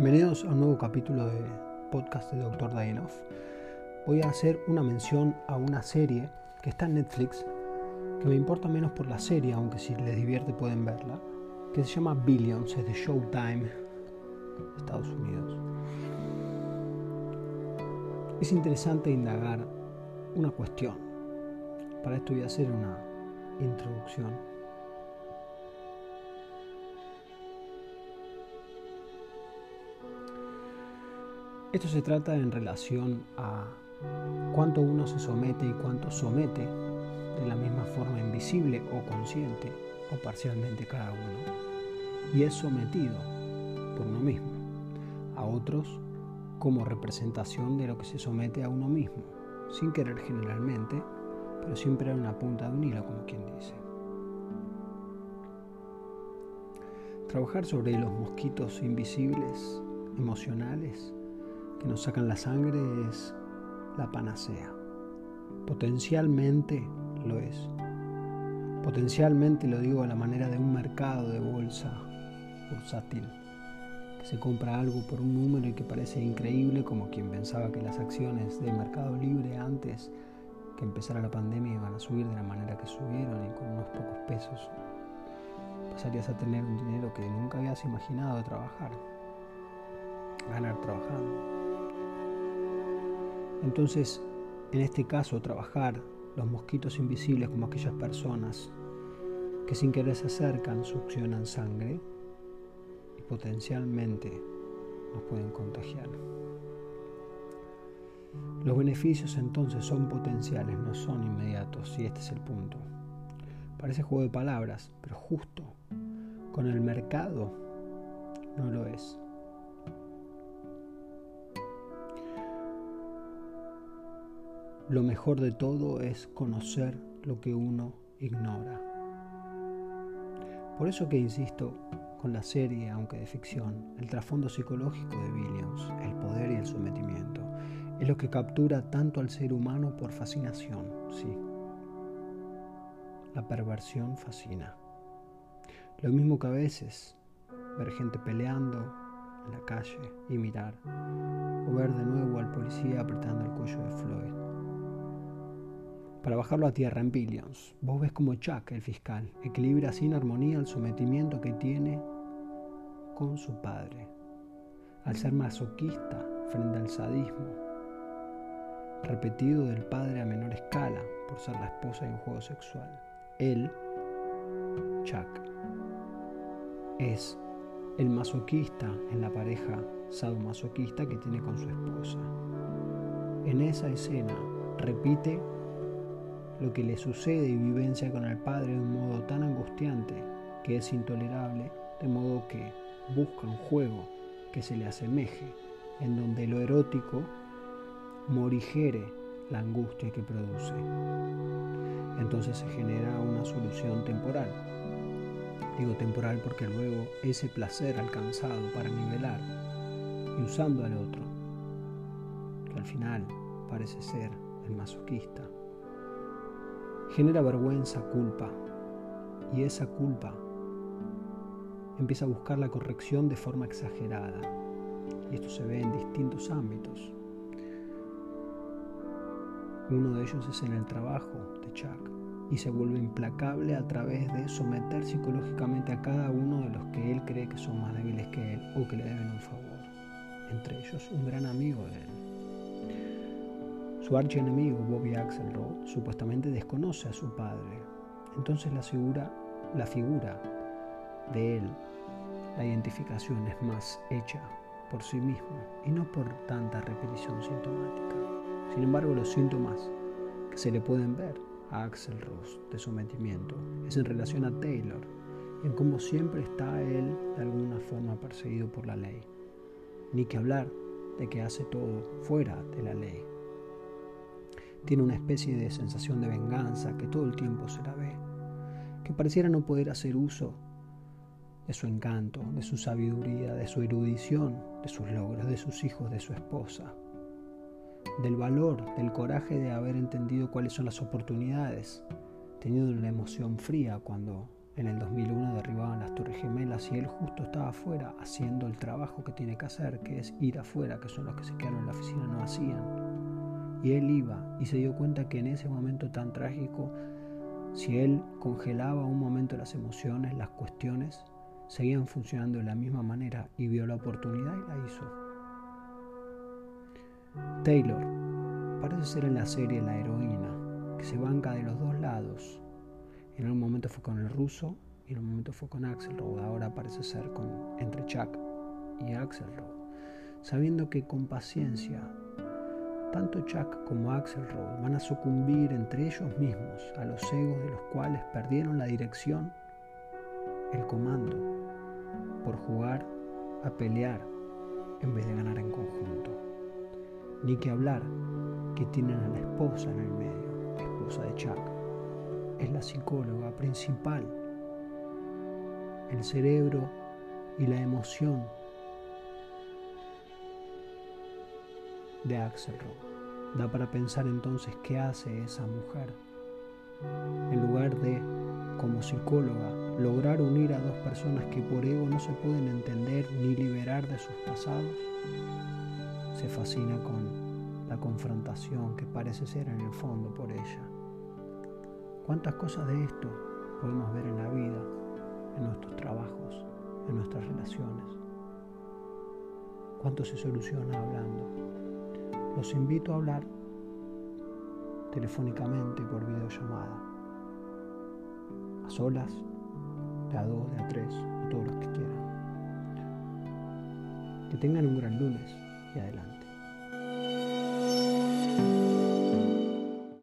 Bienvenidos a un nuevo capítulo de podcast de Dr. Dainoff. Voy a hacer una mención a una serie que está en Netflix, que me importa menos por la serie, aunque si les divierte pueden verla, que se llama Billions, es de Showtime, Estados Unidos. Es interesante indagar una cuestión. Para esto voy a hacer una introducción Esto se trata en relación a cuánto uno se somete y cuánto somete de la misma forma invisible o consciente o parcialmente cada uno y es sometido por uno mismo a otros como representación de lo que se somete a uno mismo, sin querer generalmente, pero siempre a una punta de un hilo, como quien dice. Trabajar sobre los mosquitos invisibles, emocionales, que nos sacan la sangre es la panacea. Potencialmente lo es. Potencialmente lo digo a la manera de un mercado de bolsa bursátil, que se compra algo por un número y que parece increíble, como quien pensaba que las acciones de Mercado Libre antes que empezara la pandemia iban a subir de la manera que subieron y con unos pocos pesos pasarías a tener un dinero que nunca habías imaginado trabajar, ganar trabajando. Entonces, en este caso, trabajar los mosquitos invisibles como aquellas personas que sin querer se acercan, succionan sangre y potencialmente nos pueden contagiar. Los beneficios entonces son potenciales, no son inmediatos, y este es el punto. Parece juego de palabras, pero justo con el mercado no lo es. Lo mejor de todo es conocer lo que uno ignora. Por eso que insisto con la serie, aunque de ficción, el trasfondo psicológico de Williams, el poder y el sometimiento, es lo que captura tanto al ser humano por fascinación, sí. La perversión fascina. Lo mismo que a veces ver gente peleando en la calle y mirar, o ver de nuevo al policía apretando el cuello de Floyd para bajarlo a tierra en Billions. Vos ves como Chuck, el fiscal, equilibra sin armonía el sometimiento que tiene con su padre. Al ser masoquista frente al sadismo, repetido del padre a menor escala por ser la esposa de un juego sexual. Él, Chuck, es el masoquista en la pareja sadomasoquista que tiene con su esposa. En esa escena repite lo que le sucede y vivencia con el Padre de un modo tan angustiante que es intolerable, de modo que busca un juego que se le asemeje, en donde lo erótico morigere la angustia que produce. Entonces se genera una solución temporal. Digo temporal porque luego ese placer alcanzado para nivelar y usando al otro, que al final parece ser el masoquista, genera vergüenza, culpa. Y esa culpa empieza a buscar la corrección de forma exagerada. Y esto se ve en distintos ámbitos. Uno de ellos es en el trabajo de Chuck y se vuelve implacable a través de someter psicológicamente a cada uno de los que él cree que son más débiles que él o que le deben un favor. Entre ellos un gran amigo de él. Su archienemigo, Bobby Axelrod, supuestamente desconoce a su padre. Entonces la figura, de él, la identificación es más hecha por sí mismo y no por tanta repetición sintomática. Sin embargo, los síntomas que se le pueden ver a Axelrod de sometimiento es en relación a Taylor, en cómo siempre está él de alguna forma perseguido por la ley. Ni que hablar de que hace todo fuera de la ley. Tiene una especie de sensación de venganza que todo el tiempo se la ve, que pareciera no poder hacer uso de su encanto, de su sabiduría, de su erudición, de sus logros, de sus hijos, de su esposa, del valor, del coraje de haber entendido cuáles son las oportunidades, teniendo una emoción fría cuando en el 2001 derribaban las Torres Gemelas y él justo estaba afuera haciendo el trabajo que tiene que hacer, que es ir afuera, que son los que se quedaron en la oficina no hacían. Y él iba y se dio cuenta que en ese momento tan trágico, si él congelaba un momento las emociones, las cuestiones, seguían funcionando de la misma manera y vio la oportunidad y la hizo. Taylor parece ser en la serie la heroína, que se banca de los dos lados en un momento fue con el ruso y en un momento fue con Axelrod. Ahora parece ser con, entre Chuck y Axelrod. Sabiendo que con paciencia, tanto Chuck como Axelrod van a sucumbir entre ellos mismos a los egos de los cuales perdieron la dirección, el comando, por jugar a pelear en vez de ganar en conjunto. Ni que hablar que tienen a la esposa en el medio, la esposa de Chuck es la psicóloga principal. El cerebro y la emoción de Axelrod. Da para pensar entonces qué hace esa mujer. En lugar de, como psicóloga, lograr unir a dos personas que por ego no se pueden entender ni liberar de sus pasados, se fascina con la confrontación que parece ser en el fondo por ella. ¿Cuántas cosas de esto podemos ver en la vida, en nuestros trabajos, en nuestras relaciones? ¿Cuánto se soluciona hablando? Los invito a hablar telefónicamente por videollamada, a solas, de a dos, de a tres, o todos los que quieran. Que tengan un gran lunes y adelante.